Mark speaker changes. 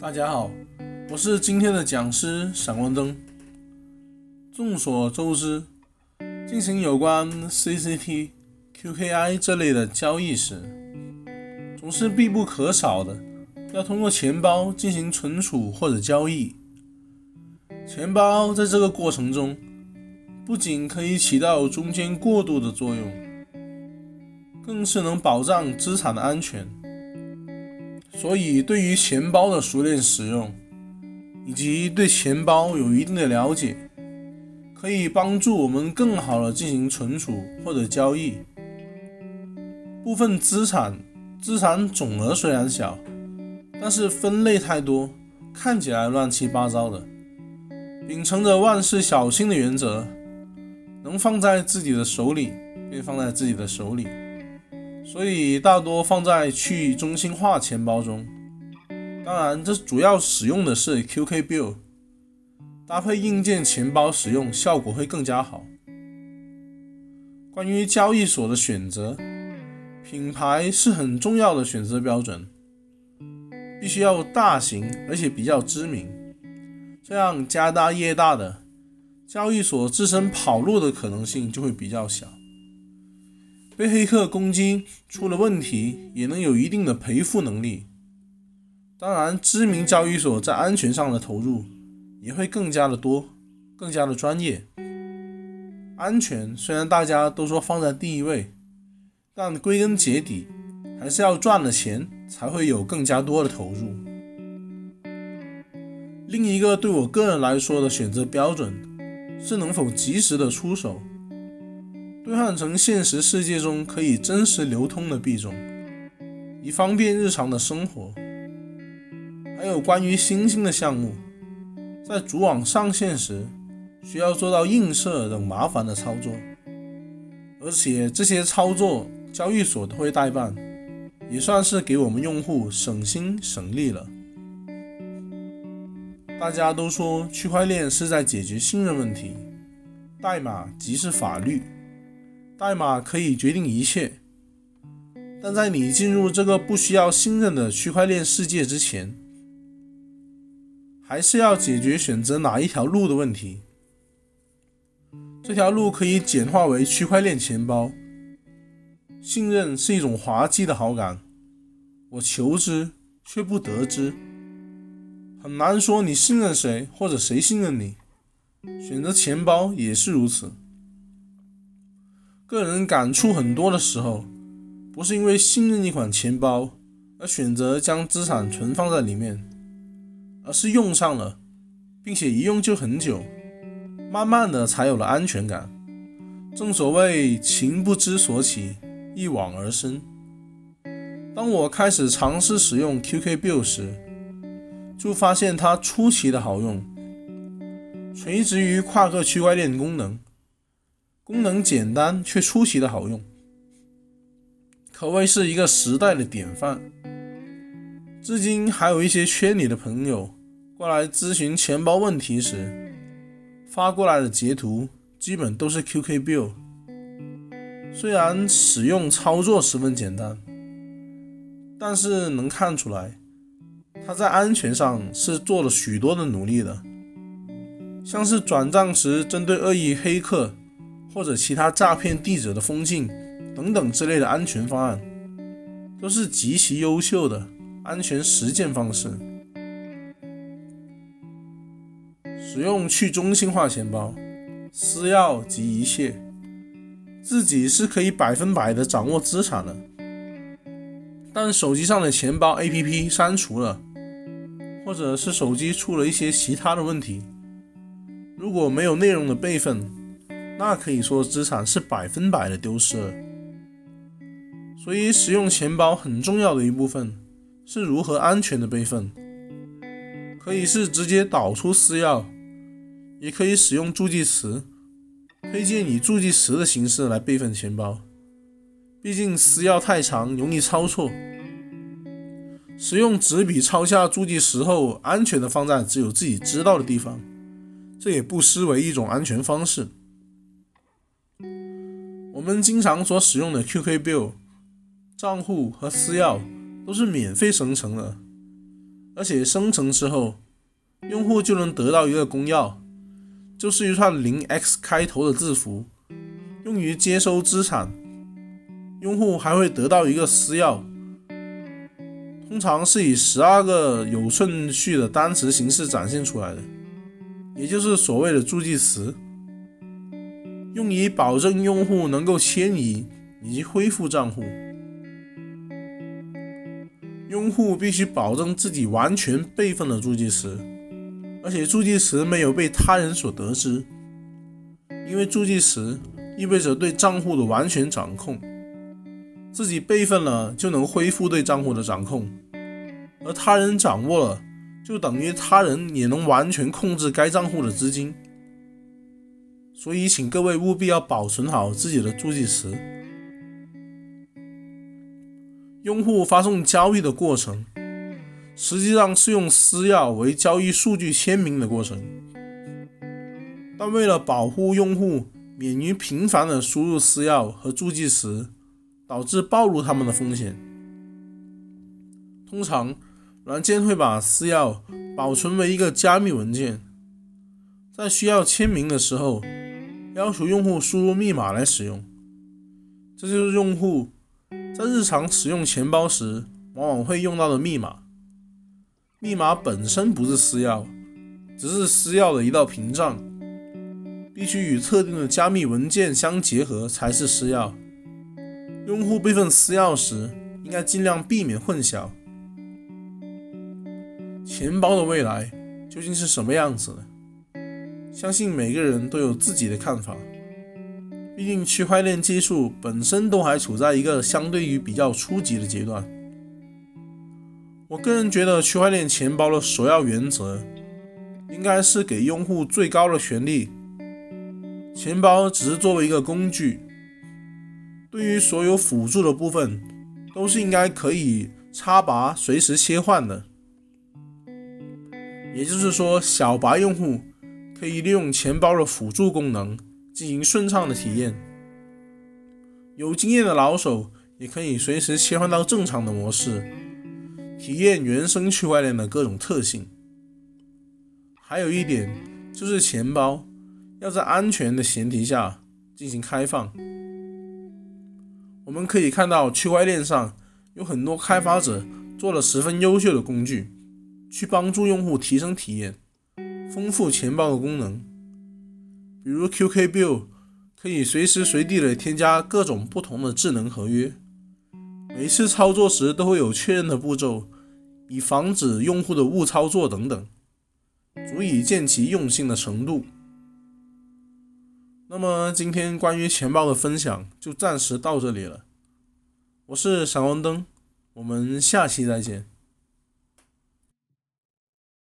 Speaker 1: 大家好，我是今天的讲师闪光灯。众所周知，进行有关 CCT、QKI 这类的交易时，总是必不可少的要通过钱包进行存储或者交易。钱包在这个过程中，不仅可以起到中间过渡的作用，更是能保障资产的安全。所以，对于钱包的熟练使用，以及对钱包有一定的了解，可以帮助我们更好的进行存储或者交易。部分资产资产总额虽然小，但是分类太多，看起来乱七八糟的。秉承着万事小心的原则，能放在自己的手里，便放在自己的手里。所以大多放在去中心化钱包中，当然这主要使用的是 QK Bill，搭配硬件钱包使用效果会更加好。关于交易所的选择，品牌是很重要的选择标准，必须要大型而且比较知名，这样家大业大的交易所自身跑路的可能性就会比较小。被黑客攻击出了问题，也能有一定的赔付能力。当然，知名交易所在安全上的投入也会更加的多，更加的专业。安全虽然大家都说放在第一位，但归根结底还是要赚了钱才会有更加多的投入。另一个对我个人来说的选择标准是能否及时的出手。兑换成现实世界中可以真实流通的币种，以方便日常的生活。还有关于新兴的项目，在主网上线时需要做到映射等麻烦的操作，而且这些操作交易所都会代办，也算是给我们用户省心省力了。大家都说区块链是在解决信任问题，代码即是法律。代码可以决定一切，但在你进入这个不需要信任的区块链世界之前，还是要解决选择哪一条路的问题。这条路可以简化为区块链钱包。信任是一种滑稽的好感，我求之却不得之，很难说你信任谁或者谁信任你。选择钱包也是如此。个人感触很多的时候，不是因为信任一款钱包而选择将资产存放在里面，而是用上了，并且一用就很久，慢慢的才有了安全感。正所谓情不知所起，一往而深。当我开始尝试使用 QK Bill 时，就发现它出奇的好用，垂直于跨个区块链功能。功能简单却出奇的好用，可谓是一个时代的典范。至今还有一些圈里的朋友过来咨询钱包问题时，发过来的截图基本都是 QQ Bill。虽然使用操作十分简单，但是能看出来，它在安全上是做了许多的努力的，像是转账时针对恶意黑客。或者其他诈骗地址的封禁等等之类的安全方案，都是极其优秀的安全实践方式。使用去中心化钱包，私钥及一切，自己是可以百分百的掌握资产的。但手机上的钱包 APP 删除了，或者是手机出了一些其他的问题，如果没有内容的备份。那可以说资产是百分百的丢失了。所以使用钱包很重要的一部分是如何安全的备份，可以是直接导出私钥，也可以使用助记词，推荐以助记词的形式来备份钱包，毕竟私钥太长容易抄错。使用纸笔抄下助记词后，安全的放在只有自己知道的地方，这也不失为一种安全方式。我们经常所使用的 QQ Bill 账户和私钥都是免费生成的，而且生成之后，用户就能得到一个公钥，就是一串零 x 开头的字符，用于接收资产。用户还会得到一个私钥，通常是以十二个有顺序的单词形式展现出来的，也就是所谓的助记词，用以保证用户能够迁移以及恢复账户。用户必须保证自己完全备份了助记词，而且助记词没有被他人所得知，因为助记词意味着对账户的完全掌控。自己备份了就能恢复对账户的掌控，而他人掌握了，就等于他人也能完全控制该账户的资金。所以，请各位务必要保存好自己的助记词。用户发送交易的过程，实际上是用私钥为交易数据签名的过程，但为了保护用户免于频繁的输入私钥和助记词。导致暴露他们的风险。通常，软件会把私钥保存为一个加密文件，在需要签名的时候，要求用户输入密码来使用。这就是用户在日常使用钱包时往往会用到的密码。密码本身不是私钥，只是私钥的一道屏障，必须与特定的加密文件相结合才是私钥。用户备份私钥时，应该尽量避免混淆。钱包的未来究竟是什么样子的？相信每个人都有自己的看法。毕竟区块链技术本身都还处在一个相对于比较初级的阶段。我个人觉得，区块链钱包的首要原则应该是给用户最高的权利，钱包只是作为一个工具。对于所有辅助的部分，都是应该可以插拔、随时切换的。也就是说，小白用户可以利用钱包的辅助功能进行顺畅的体验；有经验的老手也可以随时切换到正常的模式，体验原生区块链的各种特性。还有一点就是，钱包要在安全的前提下进行开放。我们可以看到，区块链上有很多开发者做了十分优秀的工具，去帮助用户提升体验，丰富钱包的功能。比如 QK Bill 可以随时随地的添加各种不同的智能合约，每次操作时都会有确认的步骤，以防止用户的误操作等等，足以见其用心的程度。那么今天关于钱包的分享就暂时到这里了。我是闪光灯，我们下期再见。